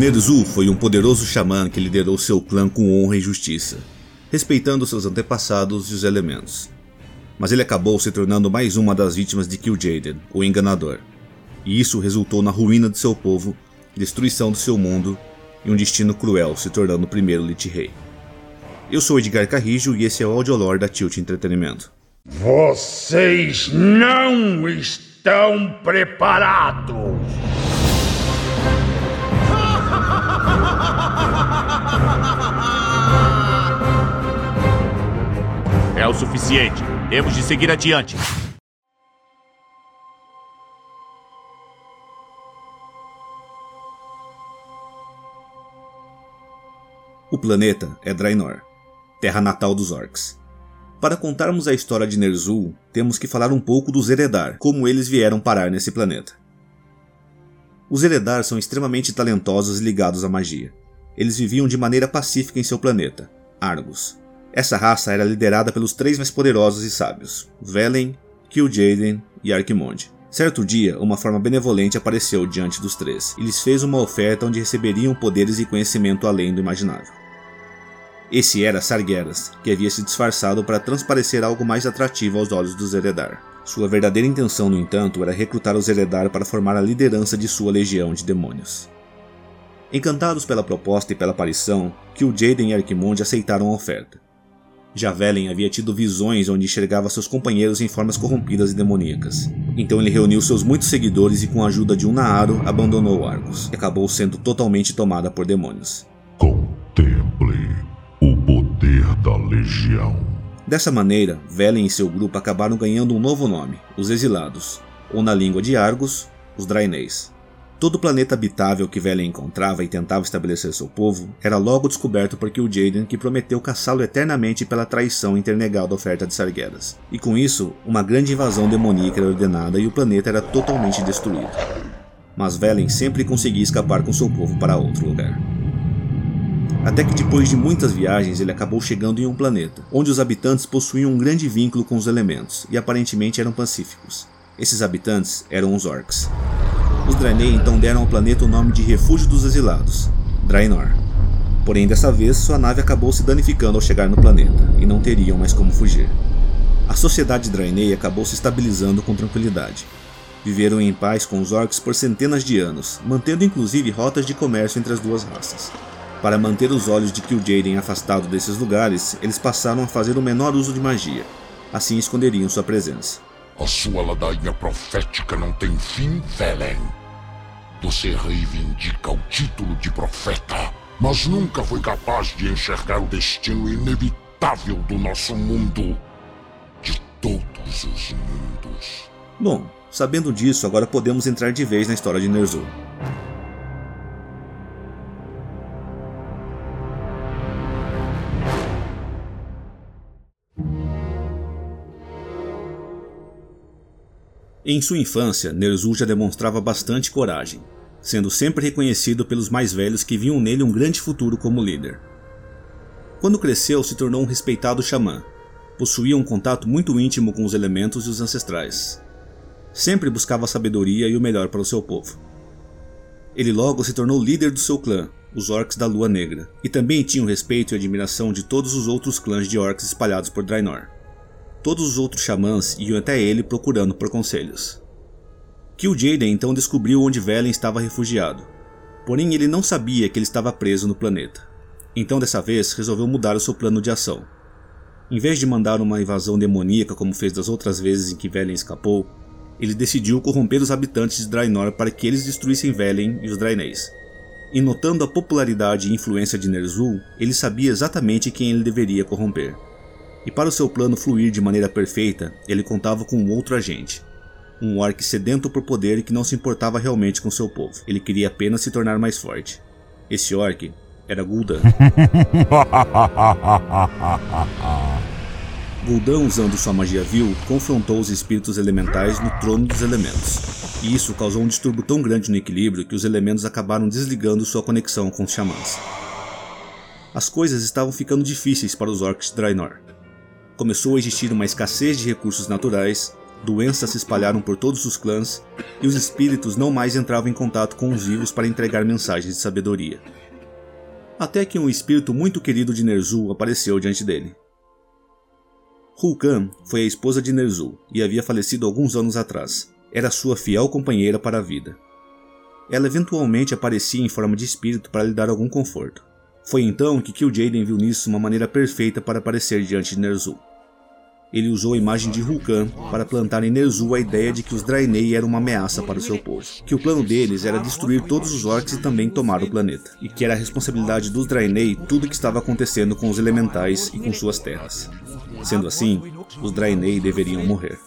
Ner'zhul foi um poderoso xamã que liderou seu clã com honra e justiça, respeitando seus antepassados e os elementos. Mas ele acabou se tornando mais uma das vítimas de Kil'jaeden, o Enganador. E isso resultou na ruína de seu povo, destruição do seu mundo e um destino cruel se tornando o primeiro Lich Rei. Eu sou Edgar Carrijo e esse é o Audiolore da Tilt Entretenimento. Vocês não estão preparados! Suficiente. Temos de seguir adiante. O planeta é Draenor, terra natal dos orcs. Para contarmos a história de Ner'zhul, temos que falar um pouco dos Eredar, como eles vieram parar nesse planeta. Os Eredar são extremamente talentosos e ligados à magia. Eles viviam de maneira pacífica em seu planeta, Argus. Essa raça era liderada pelos três mais poderosos e sábios, Velen, Kil'jaeden e Arquimonde. Certo dia, uma forma benevolente apareceu diante dos três e lhes fez uma oferta onde receberiam poderes e conhecimento além do imaginável. Esse era Sargeras, que havia se disfarçado para transparecer algo mais atrativo aos olhos dos Eredar. Sua verdadeira intenção, no entanto, era recrutar os Eredar para formar a liderança de sua legião de demônios. Encantados pela proposta e pela aparição, Kil'jaeden e Arquimonde aceitaram a oferta. Javelin havia tido visões onde enxergava seus companheiros em formas corrompidas e demoníacas. Então ele reuniu seus muitos seguidores e com a ajuda de um Naaro abandonou Argos, e acabou sendo totalmente tomada por demônios. Contemple o poder da Legião. Dessa maneira, Velen e seu grupo acabaram ganhando um novo nome, os Exilados, ou na língua de Argos, os Draenês. Todo o planeta habitável que Velen encontrava e tentava estabelecer seu povo era logo descoberto por Kil'jaeden que prometeu caçá-lo eternamente pela traição em ter negado a oferta de Sargeras. E com isso, uma grande invasão demoníaca era ordenada e o planeta era totalmente destruído. Mas Velen sempre conseguia escapar com seu povo para outro lugar. Até que depois de muitas viagens ele acabou chegando em um planeta, onde os habitantes possuíam um grande vínculo com os elementos e aparentemente eram pacíficos. Esses habitantes eram os Orcs. Os Draenei então deram ao planeta o nome de Refúgio dos Exilados, Draenor. Porém, dessa vez, sua nave acabou se danificando ao chegar no planeta, e não teriam mais como fugir. A sociedade Draenei acabou se estabilizando com tranquilidade. Viveram em paz com os orcs por centenas de anos, mantendo inclusive rotas de comércio entre as duas raças. Para manter os olhos de Kil'jaeden afastado desses lugares, eles passaram a fazer o menor uso de magia. Assim esconderiam sua presença. A sua ladainha profética não tem fim, Velen. Você reivindica o título de profeta, mas nunca foi capaz de enxergar o destino inevitável do nosso mundo. De todos os mundos. Bom, sabendo disso, agora podemos entrar de vez na história de Ner'zhul. Em sua infância, Ner'zhul já demonstrava bastante coragem, sendo sempre reconhecido pelos mais velhos que viam nele um grande futuro como líder. Quando cresceu, se tornou um respeitado xamã. Possuía um contato muito íntimo com os elementos e os ancestrais. Sempre buscava a sabedoria e o melhor para o seu povo. Ele logo se tornou líder do seu clã, os Orcs da Lua Negra, e também tinha o respeito e admiração de todos os outros clãs de Orcs espalhados por Draenor. Todos os outros xamãs iam até ele procurando por conselhos. Kil'jaeden então descobriu onde Velen estava refugiado, porém ele não sabia que ele estava preso no planeta. Então dessa vez resolveu mudar o seu plano de ação. Em vez de mandar uma invasão demoníaca como fez das outras vezes em que Velen escapou, ele decidiu corromper os habitantes de Draenor para que eles destruíssem Velen e os Draenês. E notando a popularidade e influência de Ner'zhul, ele sabia exatamente quem ele deveria corromper. E para o seu plano fluir de maneira perfeita, ele contava com um outro agente. Um orc sedento por poder que não se importava realmente com seu povo. Ele queria apenas se tornar mais forte. Esse orc era Gul'dan. Gul'dan, usando sua magia vil, confrontou os espíritos elementais no trono dos elementos. E isso causou um distúrbio tão grande no equilíbrio que os elementos acabaram desligando sua conexão com os xamãs. As coisas estavam ficando difíceis para os orcs de Draenor começou a existir uma escassez de recursos naturais, doenças se espalharam por todos os clãs e os espíritos não mais entravam em contato com os vivos para entregar mensagens de sabedoria. Até que um espírito muito querido de Ner'zhul apareceu diante dele. Hulkan foi a esposa de Ner'zhul e havia falecido alguns anos atrás. Era sua fiel companheira para a vida. Ela eventualmente aparecia em forma de espírito para lhe dar algum conforto. Foi então que Kil'jaeden viu nisso uma maneira perfeita para aparecer diante de Ner'zhul. Ele usou a imagem de Hulkan para plantar em Ner'zhul a ideia de que os Draenei eram uma ameaça para o seu povo, que o plano deles era destruir todos os orcs e também tomar o planeta, e que era a responsabilidade dos Draenei tudo o que estava acontecendo com os elementais e com suas terras. Sendo assim, os Draenei deveriam morrer.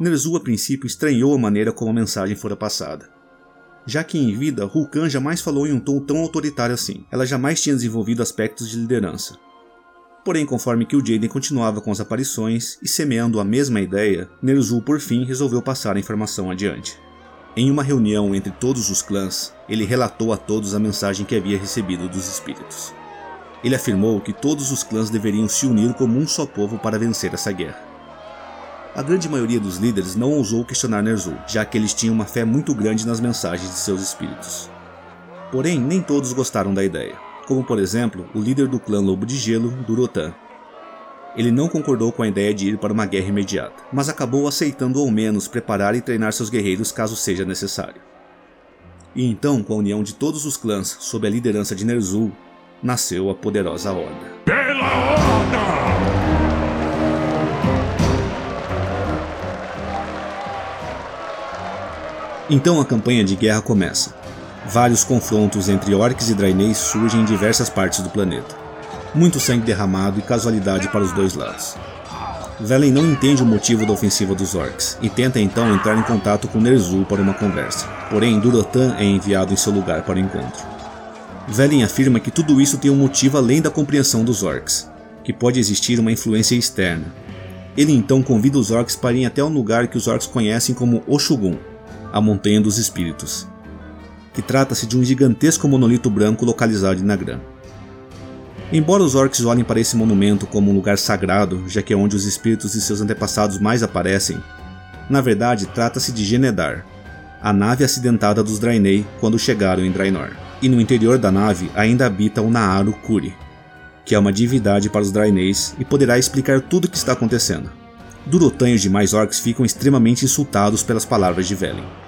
Ner'zhul a princípio estranhou a maneira como a mensagem fora passada, já que em vida Hulkan jamais falou em um tom tão autoritário assim. Ela jamais tinha desenvolvido aspectos de liderança. Porém, conforme que o Jaden continuava com as aparições e semeando a mesma ideia, Ner'zhul por fim resolveu passar a informação adiante. Em uma reunião entre todos os clãs, ele relatou a todos a mensagem que havia recebido dos espíritos. Ele afirmou que todos os clãs deveriam se unir como um só povo para vencer essa guerra. A grande maioria dos líderes não ousou questionar Ner'zhul, já que eles tinham uma fé muito grande nas mensagens de seus espíritos. Porém, nem todos gostaram da ideia, como por exemplo o líder do clã Lobo de Gelo, Durotan. Ele não concordou com a ideia de ir para uma guerra imediata, mas acabou aceitando ao menos preparar e treinar seus guerreiros caso seja necessário. E então, com a união de todos os clãs sob a liderança de Ner'zhul, nasceu a poderosa Horda. Pela Horda! Então a campanha de guerra começa. Vários confrontos entre orcs e Draenei surgem em diversas partes do planeta. Muito sangue derramado e casualidade para os dois lados. Velen não entende o motivo da ofensiva dos orcs e tenta então entrar em contato com Ner'zhul para uma conversa. Porém, Durotan é enviado em seu lugar para o encontro. Velen afirma que tudo isso tem um motivo além da compreensão dos orcs, que pode existir uma influência externa. Ele então convida os orcs para ir até um lugar que os orcs conhecem como Oshugun, a Montanha dos Espíritos, que trata-se de um gigantesco monolito branco localizado em Nagram. Embora os orcs olhem para esse monumento como um lugar sagrado, já que é onde os espíritos de seus antepassados mais aparecem, na verdade trata-se de Genedar, a nave acidentada dos Draenei quando chegaram em Draenor. E no interior da nave ainda habita o Naaru Kuri, que é uma divindade para os Draeneis e poderá explicar tudo o que está acontecendo. Durotan e os demais orcs ficam extremamente insultados pelas palavras de Velen.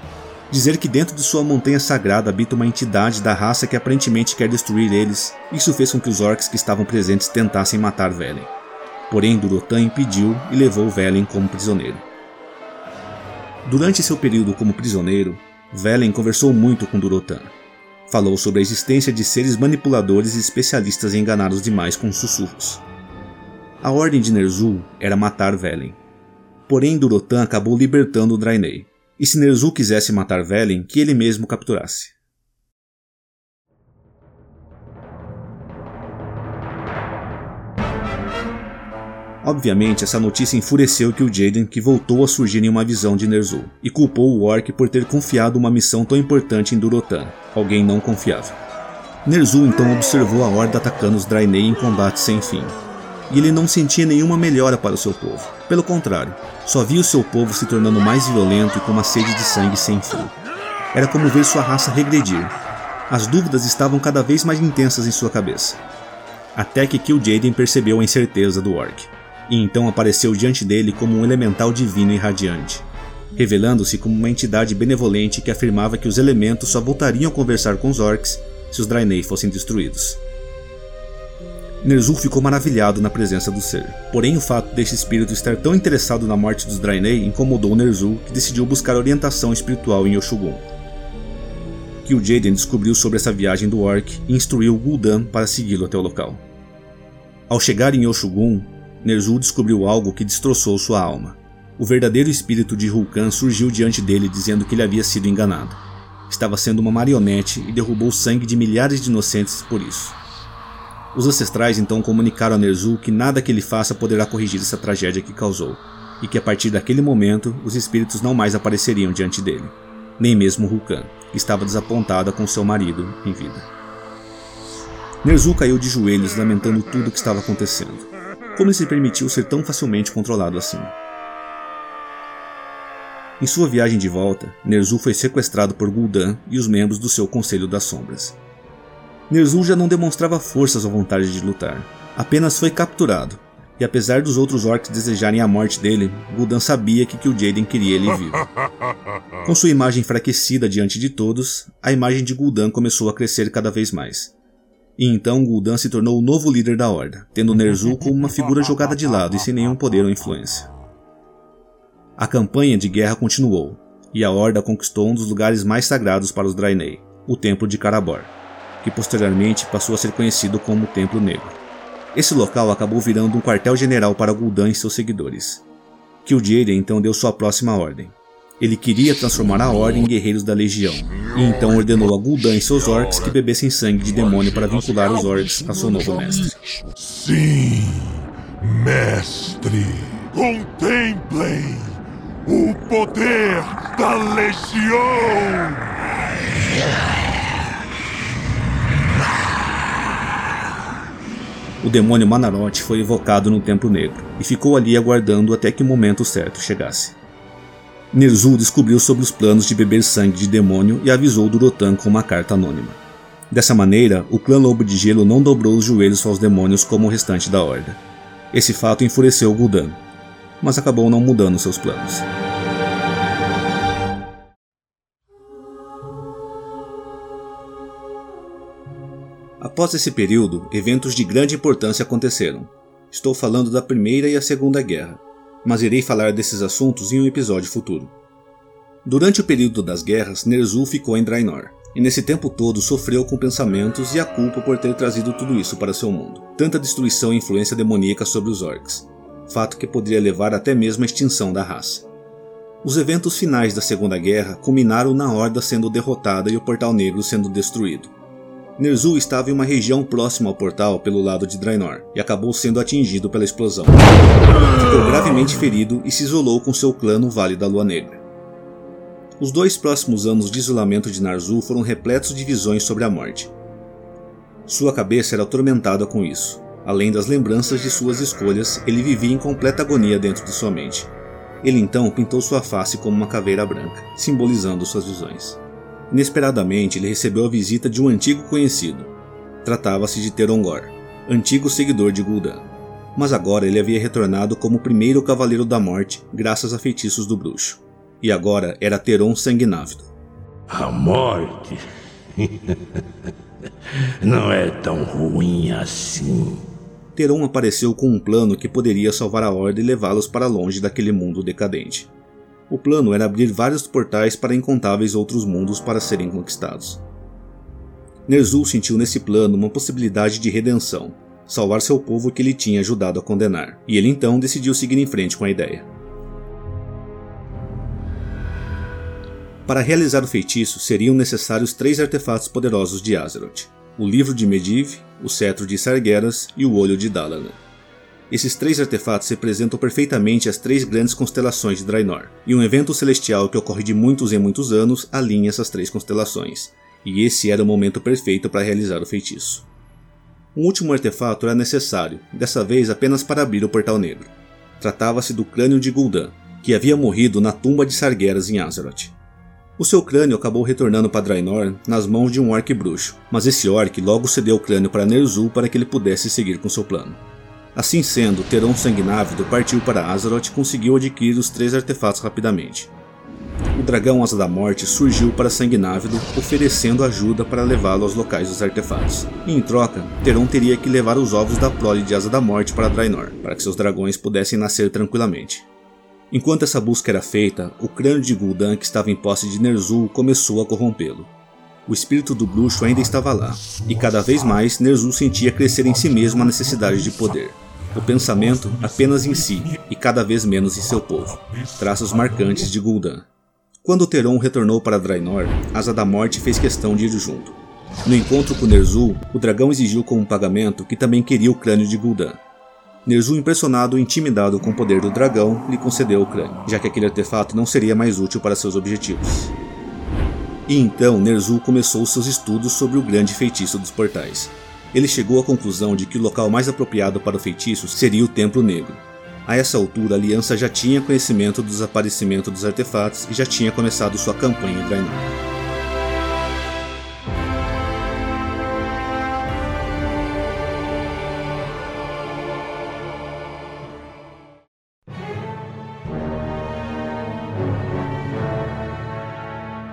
Dizer que dentro de sua montanha sagrada habita uma entidade da raça que aparentemente quer destruir eles, isso fez com que os orcs que estavam presentes tentassem matar Velen. Porém, Durotan impediu e levou Velen como prisioneiro. Durante seu período como prisioneiro, Velen conversou muito com Durotan. Falou sobre a existência de seres manipuladores e especialistas em enganar os demais com sussurros. A ordem de Ner'zhul era matar Velen. Porém, Durotan acabou libertando o Draenei, e se Ner'zhul quisesse matar Velen, que ele mesmo capturasse. Obviamente, essa notícia enfureceu Kil'jaeden que voltou a surgir em uma visão de Ner'zhul, e culpou o Orc por ter confiado uma missão tão importante em Durotan, alguém não confiável. Ner'zhul então observou a Horda atacando os Draenei em combate sem fim, e ele não sentia nenhuma melhora para o seu povo. Pelo contrário, só via o seu povo se tornando mais violento e com uma sede de sangue sem fim. Era como ver sua raça regredir. As dúvidas estavam cada vez mais intensas em sua cabeça. Até que Kil'jaeden percebeu a incerteza do Orc, e então apareceu diante dele como um elemental divino e radiante, revelando-se como uma entidade benevolente que afirmava que os elementos só voltariam a conversar com os Orcs se os Draenei fossem destruídos. Ner'zhul ficou maravilhado na presença do ser. Porém, o fato deste espírito estar tão interessado na morte dos Draenei incomodou Ner'zhul, que decidiu buscar orientação espiritual em Oshugun. Kil'jaeden descobriu sobre essa viagem do Orc e instruiu Gul'dan para segui-lo até o local. Ao chegar em Oshugun, Ner'zhul descobriu algo que destroçou sua alma. O verdadeiro espírito de Hulkan surgiu diante dele dizendo que ele havia sido enganado. Estava sendo uma marionete e derrubou o sangue de milhares de inocentes por isso. Os ancestrais então comunicaram a Ner'zhul que nada que ele faça poderá corrigir essa tragédia que causou, e que a partir daquele momento os espíritos não mais apareceriam diante dele, nem mesmo Hulkan, que estava desapontada com seu marido em vida. Ner'zhul caiu de joelhos lamentando tudo o que estava acontecendo. Como ele se permitiu ser tão facilmente controlado assim? Em sua viagem de volta, Ner'zhul foi sequestrado por Gul'dan e os membros do seu Conselho das Sombras. Ner'zhul já não demonstrava forças ou vontade de lutar, apenas foi capturado, e apesar dos outros orcs desejarem a morte dele, Gul'dan sabia que Kil'jaeden queria ele vivo. Com sua imagem enfraquecida diante de todos, a imagem de Gul'dan começou a crescer cada vez mais. E então Gul'dan se tornou o novo líder da Horda, tendo Ner'zhul como uma figura jogada de lado e sem nenhum poder ou influência. A campanha de guerra continuou, e a Horda conquistou um dos lugares mais sagrados para os Draenei, o Templo de Karabor, que posteriormente passou a ser conhecido como Templo Negro. Esse local acabou virando um quartel-general para Gul'dan e seus seguidores. Kil'jaeden então deu sua próxima ordem. Ele queria transformar a Ordem em guerreiros da Legião, e então ordenou a Gul'dan e seus orcs que bebessem sangue de demônio para vincular os orcs a seu novo mestre. Sim, mestre. Contemplem o poder da Legião! O demônio Manaroth foi evocado no Templo Negro e ficou ali aguardando até que o momento certo chegasse. Ner'zhul descobriu sobre os planos de beber sangue de demônio e avisou Durotan com uma carta anônima. Dessa maneira, o clã Lobo de Gelo não dobrou os joelhos aos demônios como o restante da Horda. Esse fato enfureceu Gul'dan, mas acabou não mudando seus planos. Após esse período, eventos de grande importância aconteceram. Estou falando da Primeira e a Segunda Guerra, mas irei falar desses assuntos em um episódio futuro. Durante o período das guerras, Ner'zhul ficou em Draenor, e nesse tempo todo sofreu com pensamentos e a culpa por ter trazido tudo isso para seu mundo. Tanta destruição e influência demoníaca sobre os orcs, fato que poderia levar até mesmo à extinção da raça. Os eventos finais da Segunda Guerra culminaram na Horda sendo derrotada e o Portal Negro sendo destruído. Ner'zhul estava em uma região próxima ao portal pelo lado de Draenor e acabou sendo atingido pela explosão. Ficou gravemente ferido e se isolou com seu clã no Vale da Lua Negra. Os dois próximos anos de isolamento de Nar'zhul foram repletos de visões sobre a morte. Sua cabeça era atormentada com isso, Além das lembranças de suas escolhas, ele vivia em completa agonia dentro de sua mente. Ele então pintou sua face como uma caveira branca, simbolizando suas visões. Inesperadamente, ele recebeu a visita de um antigo conhecido. Tratava-se de Terongor, antigo seguidor de Gul'dan. Mas agora ele havia retornado como o primeiro Cavaleiro da Morte, graças a feitiços do bruxo. E agora era Teron Sanguinávido. A morte não é tão ruim assim. Teron apareceu com um plano que poderia salvar a Horda e levá-los para longe daquele mundo decadente. O plano era abrir vários portais para incontáveis outros mundos para serem conquistados. Ner'zhul sentiu nesse plano uma possibilidade de redenção, salvar seu povo que ele tinha ajudado a condenar, e ele então decidiu seguir em frente com a ideia. Para realizar o feitiço seriam necessários três artefatos poderosos de Azeroth: o Livro de Medivh, o Cetro de Sargeras e o Olho de Dalaran. Esses três artefatos representam perfeitamente as três grandes constelações de Draenor, e um evento celestial que ocorre de muitos em muitos anos alinha essas três constelações, e esse era o momento perfeito para realizar o feitiço. Um último artefato era necessário, dessa vez apenas para abrir o Portal Negro. Tratava-se do crânio de Gul'dan, que havia morrido na tumba de Sargeras em Azeroth. O seu crânio acabou retornando para Draenor nas mãos de um orc bruxo, mas esse orc logo cedeu o crânio para Ner'zhul para que ele pudesse seguir com seu plano. Assim sendo, Teron Sanguinávido partiu para Azeroth e conseguiu adquirir os três artefatos rapidamente. O dragão Asa da Morte surgiu para Sanguinávido, oferecendo ajuda para levá-lo aos locais dos artefatos. E em troca, Teron teria que levar os ovos da prole de Asa da Morte para Draenor, para que seus dragões pudessem nascer tranquilamente. Enquanto essa busca era feita, o crânio de Gul'dan que estava em posse de Ner'zhul começou a corrompê-lo. O espírito do bruxo ainda estava lá, e cada vez mais Ner'zhul sentia crescer em si mesmo a necessidade de poder. O pensamento apenas em si, e cada vez menos em seu povo. Traços marcantes de Gul'dan. Quando Teron retornou para Draenor, Asa da Morte fez questão de ir junto. No encontro com Ner'zhul, o dragão exigiu como pagamento que também queria o crânio de Gul'dan. Ner'zhul, impressionado e intimidado com o poder do dragão, lhe concedeu o crânio, já que aquele artefato não seria mais útil para seus objetivos. E então Ner'zhul começou seus estudos sobre o grande feitiço dos portais. Ele chegou à conclusão de que o local mais apropriado para o feitiço seria o Templo Negro. A essa altura, a Aliança já tinha conhecimento do desaparecimento dos artefatos e já tinha começado sua campanha em Draenor.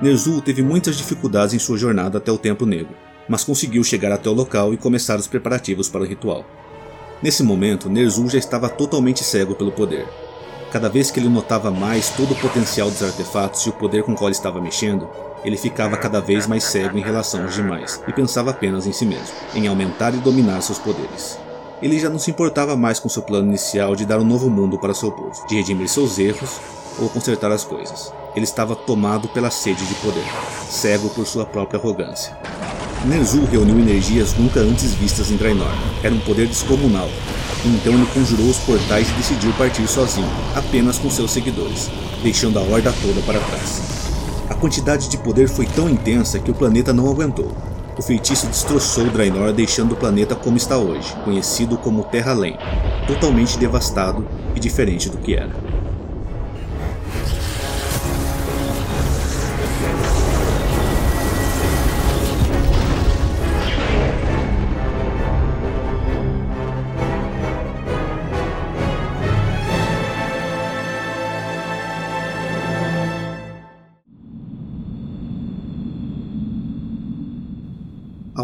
Ner'zhul teve muitas dificuldades em sua jornada até o Templo Negro, mas conseguiu chegar até o local e começar os preparativos para o ritual. Nesse momento, Ner'zhul já estava totalmente cego pelo poder. Cada vez que ele notava mais todo o potencial dos artefatos e o poder com o qual estava mexendo, ele ficava cada vez mais cego em relação aos demais e pensava apenas em si mesmo, em aumentar e dominar seus poderes. Ele já não se importava mais com seu plano inicial de dar um novo mundo para seu povo, de redimir seus erros ou consertar as coisas. Ele estava tomado pela sede de poder, cego por sua própria arrogância. Ner'zhul reuniu energias nunca antes vistas em Draenor. Era um poder descomunal. Então ele conjurou os portais e decidiu partir sozinho, apenas com seus seguidores, deixando a horda toda para trás. A quantidade de poder foi tão intensa que o planeta não aguentou. O feitiço destroçou Draenor, deixando o planeta como está hoje, conhecido como Terra-Além, totalmente devastado e diferente do que era.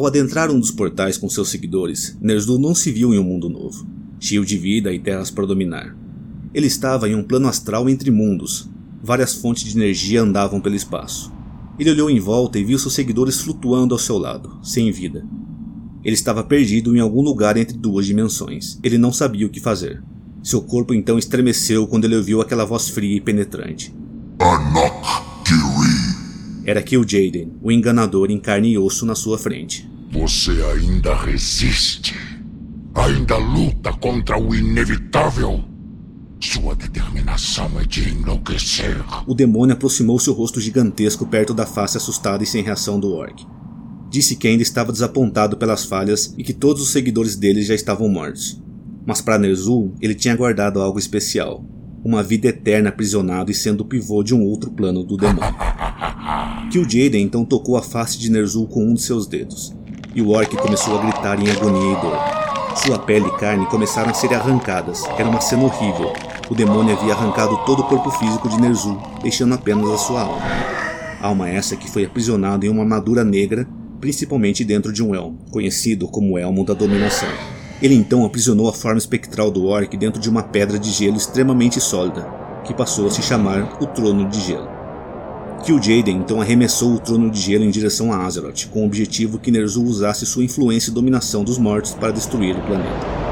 Ao adentrar um dos portais com seus seguidores, Ner'zhul não se viu em um mundo novo, cheio de vida e terras para dominar. Ele estava em um plano astral entre mundos. Várias fontes de energia andavam pelo espaço. Ele olhou em volta e viu seus seguidores flutuando ao seu lado, sem vida. Ele estava perdido em algum lugar entre duas dimensões. Ele não sabia o que fazer. Seu corpo então estremeceu quando ele ouviu aquela voz fria e penetrante. Kiri. Era Kil'jaeden, o enganador em carne e osso na sua frente. Você ainda resiste? Ainda luta contra o inevitável? Sua determinação é de enlouquecer. O demônio aproximou seu rosto gigantesco perto da face assustada e sem reação do orc. Disse que ainda estava desapontado pelas falhas e que todos os seguidores dele já estavam mortos. Mas para Ner'zhul, ele tinha guardado algo especial. Uma vida eterna aprisionado e sendo o pivô de um outro plano do demônio. Kil'jaeden então tocou a face de Ner'zhul com um de seus dedos, e o orc começou a gritar em agonia e dor. Sua pele e carne começaram a ser arrancadas, era uma cena horrível. O demônio havia arrancado todo o corpo físico de Ner'zhul, deixando apenas a sua alma. Alma essa que foi aprisionada em uma armadura negra, principalmente dentro de um elmo, conhecido como Elmo da Dominação. Ele então aprisionou a forma espectral do orc dentro de uma pedra de gelo extremamente sólida, que passou a se chamar o Trono de Gelo. Kil'jaeden então arremessou o trono de gelo em direção a Azeroth, com o objetivo que Ner'zhul usasse sua influência e dominação dos mortos para destruir o planeta.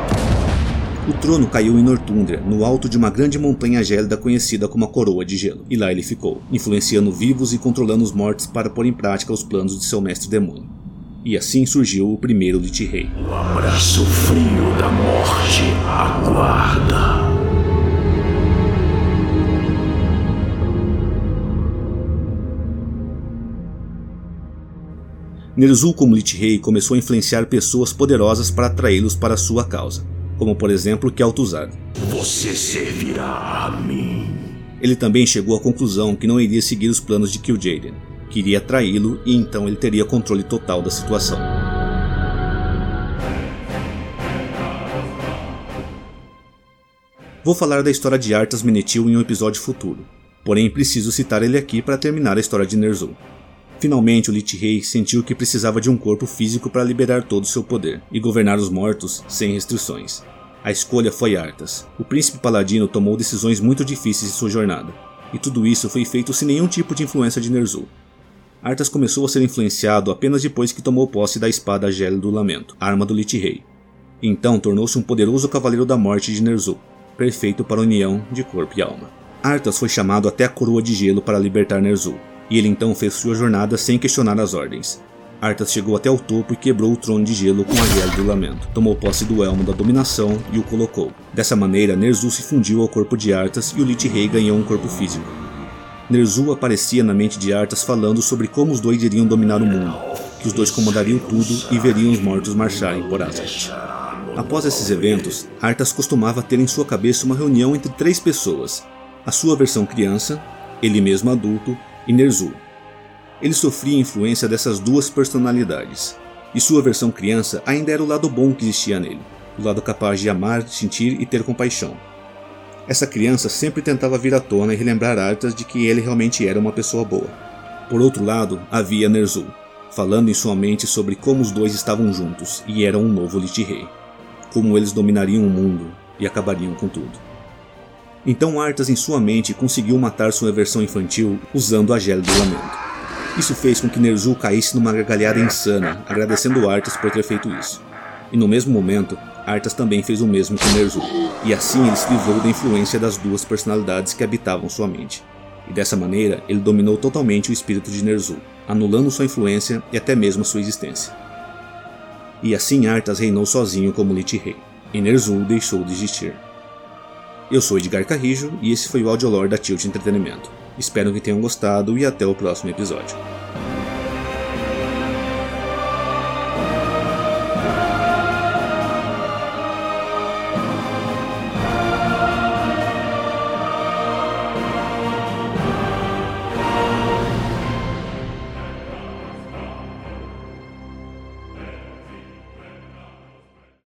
O trono caiu em Nortundra, no alto de uma grande montanha gélida conhecida como a Coroa de Gelo, e lá ele ficou, influenciando vivos e controlando os mortos para pôr em prática os planos de seu mestre demônio. E assim surgiu o primeiro Lich Rei. O abraço frio da morte aguarda. Ner'zhul como Lich Rei começou a influenciar pessoas poderosas para atraí-los para sua causa, como por exemplo Kel'Thuzad. Você servirá a mim. Ele também chegou à conclusão que não iria seguir os planos de Kil'jaeden, que iria traí-lo e então ele teria controle total da situação. Vou falar da história de Arthas Menethil em um episódio futuro, porém preciso citar ele aqui para terminar a história de Ner'zhul. Finalmente, o Lich Rei sentiu que precisava de um corpo físico para liberar todo o seu poder e governar os mortos sem restrições. A escolha foi Arthas. O príncipe paladino tomou decisões muito difíceis em sua jornada, e tudo isso foi feito sem nenhum tipo de influência de Ner'zhul. Arthas começou a ser influenciado apenas depois que tomou posse da espada Gel do Lamento, arma do Lich Rei. Então tornou-se um poderoso cavaleiro da morte de Ner'zhul, perfeito para a união de corpo e alma. Arthas foi chamado até a coroa de gelo para libertar Ner'zhul, e ele então fez sua jornada sem questionar as ordens. Arthas chegou até o topo e quebrou o trono de gelo com a Gel do Lamento. Tomou posse do Elmo da Dominação e o colocou. Dessa maneira, Ner'zhul se fundiu ao corpo de Arthas e o Lich Rei ganhou um corpo físico. Ner'zhul aparecia na mente de Arthas falando sobre como os dois iriam dominar o mundo, que os dois comandariam tudo e veriam os mortos marcharem por Azeroth. Após esses eventos, Arthas costumava ter em sua cabeça uma reunião entre três pessoas: a sua versão criança, ele mesmo adulto e Ner'zhul. Ele sofria influência dessas duas personalidades, e sua versão criança ainda era o lado bom que existia nele, o lado capaz de amar, sentir e ter compaixão. Essa criança sempre tentava vir à tona e relembrar Arthas de que ele realmente era uma pessoa boa. Por outro lado, havia Ner'zhul, falando em sua mente sobre como os dois estavam juntos e eram um novo Lich Rei, como eles dominariam o mundo e acabariam com tudo. Então Arthas em sua mente conseguiu matar sua versão infantil usando a Gela do Lamento. Isso fez com que Ner'zhul caísse numa gargalhada insana, agradecendo Arthas por ter feito isso. E no mesmo momento, Arthas também fez o mesmo com Ner'zhul, e assim ele se livrou da influência das duas personalidades que habitavam sua mente. E dessa maneira, ele dominou totalmente o espírito de Ner'zhul, anulando sua influência e até mesmo sua existência. E assim Arthas reinou sozinho como Lich Rei, e Ner'zhul deixou de existir. Eu sou Edgar Carrijo e esse foi o Audiolore da Tilt Entretenimento. Espero que tenham gostado e até o próximo episódio.